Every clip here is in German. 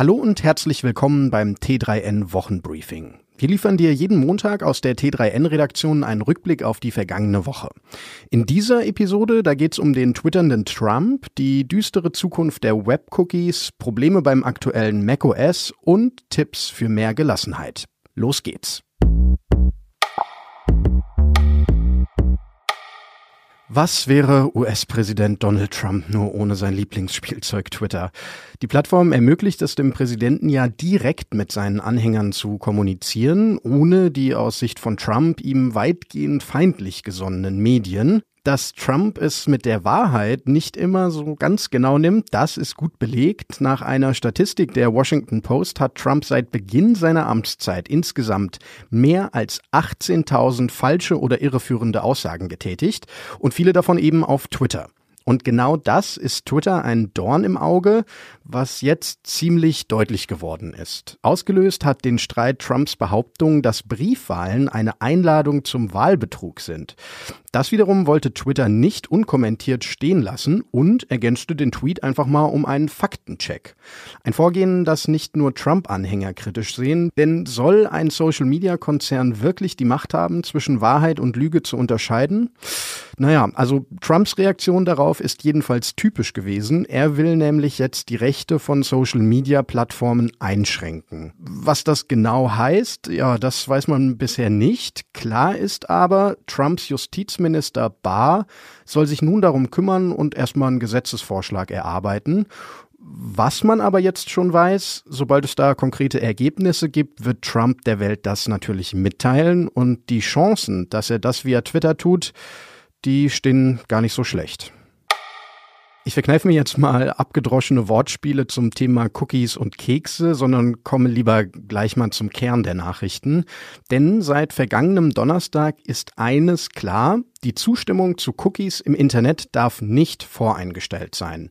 Hallo und herzlich willkommen beim T3N Wochenbriefing. Wir liefern dir jeden Montag aus der T3N-Redaktion einen Rückblick auf die vergangene Woche. In dieser Episode, da geht's um den twitternden Trump, die düstere Zukunft der Web-Cookies, Probleme beim aktuellen macOS und Tipps für mehr Gelassenheit. Los geht's. Was wäre US-Präsident Donald Trump nur ohne sein Lieblingsspielzeug Twitter? Die Plattform ermöglicht es dem Präsidenten ja direkt mit seinen Anhängern zu kommunizieren, ohne die aus Sicht von Trump ihm weitgehend feindlich gesonnenen Medien. Dass Trump es mit der Wahrheit nicht immer so ganz genau nimmt, das ist gut belegt. Nach einer Statistik der Washington Post hat Trump seit Beginn seiner Amtszeit insgesamt mehr als 18.000 falsche oder irreführende Aussagen getätigt und viele davon eben auf Twitter. Und genau das ist Twitter ein Dorn im Auge, was jetzt ziemlich deutlich geworden ist. Ausgelöst hat den Streit Trumps Behauptung, dass Briefwahlen eine Einladung zum Wahlbetrug sind. Das wiederum wollte Twitter nicht unkommentiert stehen lassen und ergänzte den Tweet einfach mal um einen Faktencheck. Ein Vorgehen, das nicht nur Trump-Anhänger kritisch sehen, denn soll ein Social-Media-Konzern wirklich die Macht haben, zwischen Wahrheit und Lüge zu unterscheiden? Naja, also Trumps Reaktion darauf ist jedenfalls typisch gewesen. Er will nämlich jetzt die Rechte von Social-Media-Plattformen einschränken. Was das genau heißt, ja, das weiß man bisher nicht. Klar ist aber, Trumps Justizminister Barr soll sich nun darum kümmern und erstmal einen Gesetzesvorschlag erarbeiten. Was man aber jetzt schon weiß, sobald es da konkrete Ergebnisse gibt, wird Trump der Welt das natürlich mitteilen und die Chancen, dass er das via Twitter tut, die stehen gar nicht so schlecht. Ich verkneife mir jetzt mal abgedroschene Wortspiele zum Thema Cookies und Kekse, sondern komme lieber gleich mal zum Kern der Nachrichten. Denn seit vergangenem Donnerstag ist eines klar, die Zustimmung zu Cookies im Internet darf nicht voreingestellt sein.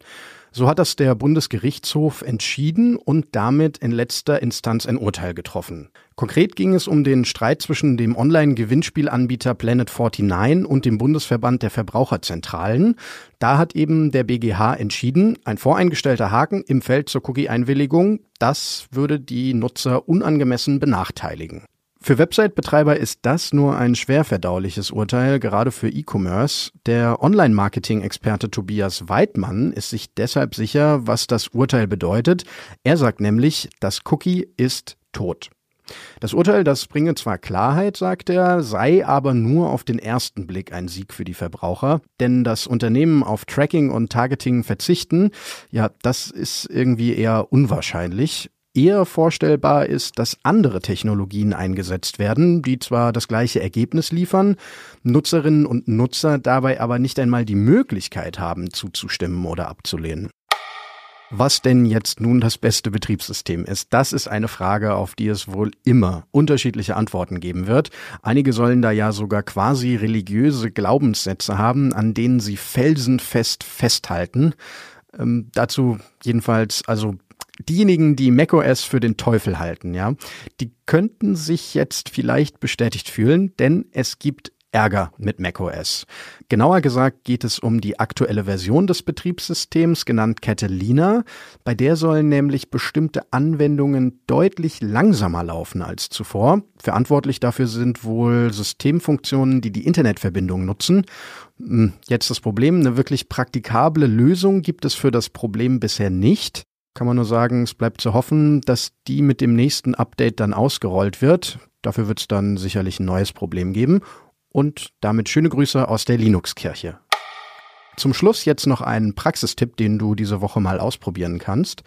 So hat das der Bundesgerichtshof entschieden und damit in letzter Instanz ein Urteil getroffen. Konkret ging es um den Streit zwischen dem Online-Gewinnspielanbieter Planet 49 und dem Bundesverband der Verbraucherzentralen. Da hat eben der BGH entschieden, ein voreingestellter Haken im Feld zur Cookie-Einwilligung, das würde die Nutzer unangemessen benachteiligen. Für Website-Betreiber ist das nur ein schwer verdauliches Urteil, gerade für E-Commerce. Der Online-Marketing-Experte Tobias Weidmann ist sich deshalb sicher, was das Urteil bedeutet. Er sagt nämlich, das Cookie ist tot. Das Urteil, das bringe zwar Klarheit, sagt er, sei aber nur auf den ersten Blick ein Sieg für die Verbraucher, denn das Unternehmen auf Tracking und Targeting verzichten, ja, das ist irgendwie eher unwahrscheinlich eher vorstellbar ist, dass andere Technologien eingesetzt werden, die zwar das gleiche Ergebnis liefern, Nutzerinnen und Nutzer dabei aber nicht einmal die Möglichkeit haben, zuzustimmen oder abzulehnen. Was denn jetzt nun das beste Betriebssystem ist, das ist eine Frage, auf die es wohl immer unterschiedliche Antworten geben wird. Einige sollen da ja sogar quasi religiöse Glaubenssätze haben, an denen sie felsenfest festhalten. Ähm, dazu jedenfalls also diejenigen, die macOS für den Teufel halten, ja, die könnten sich jetzt vielleicht bestätigt fühlen, denn es gibt Ärger mit macOS. Genauer gesagt geht es um die aktuelle Version des Betriebssystems, genannt Catalina. Bei der sollen nämlich bestimmte Anwendungen deutlich langsamer laufen als zuvor. Verantwortlich dafür sind wohl Systemfunktionen, die die Internetverbindung nutzen. Hm, jetzt das Problem, eine wirklich praktikable Lösung gibt es für das Problem bisher nicht kann man nur sagen, es bleibt zu hoffen, dass die mit dem nächsten Update dann ausgerollt wird. Dafür wird es dann sicherlich ein neues Problem geben. Und damit schöne Grüße aus der Linux-Kirche. Zum Schluss jetzt noch einen Praxistipp, den du diese Woche mal ausprobieren kannst.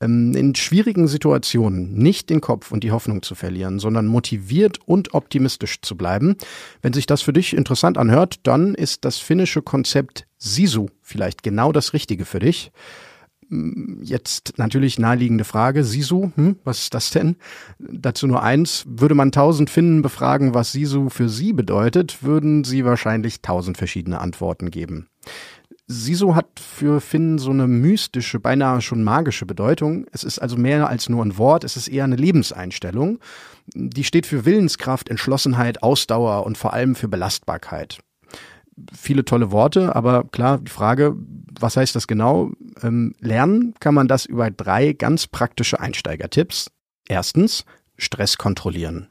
Ähm, in schwierigen Situationen nicht den Kopf und die Hoffnung zu verlieren, sondern motiviert und optimistisch zu bleiben. Wenn sich das für dich interessant anhört, dann ist das finnische Konzept Sisu vielleicht genau das Richtige für dich. Jetzt natürlich naheliegende Frage, Sisu, hm, was ist das denn? Dazu nur eins, würde man tausend Finnen befragen, was Sisu für sie bedeutet, würden sie wahrscheinlich tausend verschiedene Antworten geben. Sisu hat für Finnen so eine mystische, beinahe schon magische Bedeutung. Es ist also mehr als nur ein Wort, es ist eher eine Lebenseinstellung. Die steht für Willenskraft, Entschlossenheit, Ausdauer und vor allem für Belastbarkeit. Viele tolle Worte, aber klar, die Frage, was heißt das genau? Ähm, lernen kann man das über drei ganz praktische Einsteigertipps. Erstens, Stress kontrollieren.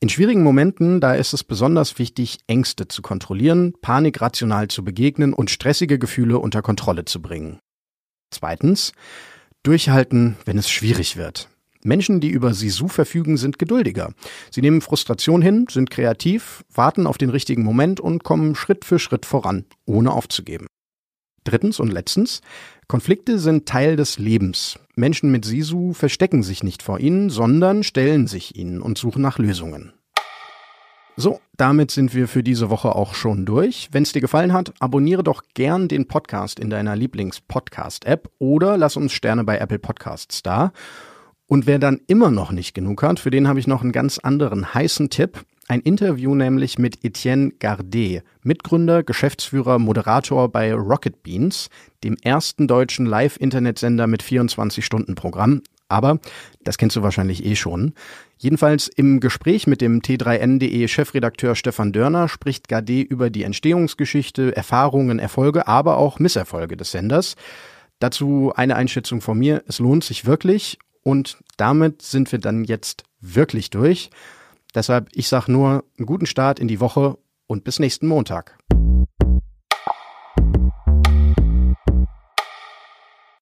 In schwierigen Momenten, da ist es besonders wichtig, Ängste zu kontrollieren, Panik rational zu begegnen und stressige Gefühle unter Kontrolle zu bringen. Zweitens, durchhalten, wenn es schwierig wird. Menschen, die über Sisu verfügen, sind geduldiger. Sie nehmen Frustration hin, sind kreativ, warten auf den richtigen Moment und kommen Schritt für Schritt voran, ohne aufzugeben. Drittens und letztens, Konflikte sind Teil des Lebens. Menschen mit Sisu verstecken sich nicht vor ihnen, sondern stellen sich ihnen und suchen nach Lösungen. So, damit sind wir für diese Woche auch schon durch. Wenn es dir gefallen hat, abonniere doch gern den Podcast in deiner Lieblings-Podcast-App oder lass uns Sterne bei Apple Podcasts da. Und wer dann immer noch nicht genug hat, für den habe ich noch einen ganz anderen heißen Tipp. Ein Interview nämlich mit Etienne Gardet, Mitgründer, Geschäftsführer, Moderator bei Rocket Beans, dem ersten deutschen Live-Internetsender mit 24-Stunden-Programm. Aber das kennst du wahrscheinlich eh schon. Jedenfalls im Gespräch mit dem T3N.de Chefredakteur Stefan Dörner spricht Gardet über die Entstehungsgeschichte, Erfahrungen, Erfolge, aber auch Misserfolge des Senders. Dazu eine Einschätzung von mir. Es lohnt sich wirklich und damit sind wir dann jetzt wirklich durch. Deshalb, ich sage nur, einen guten Start in die Woche und bis nächsten Montag.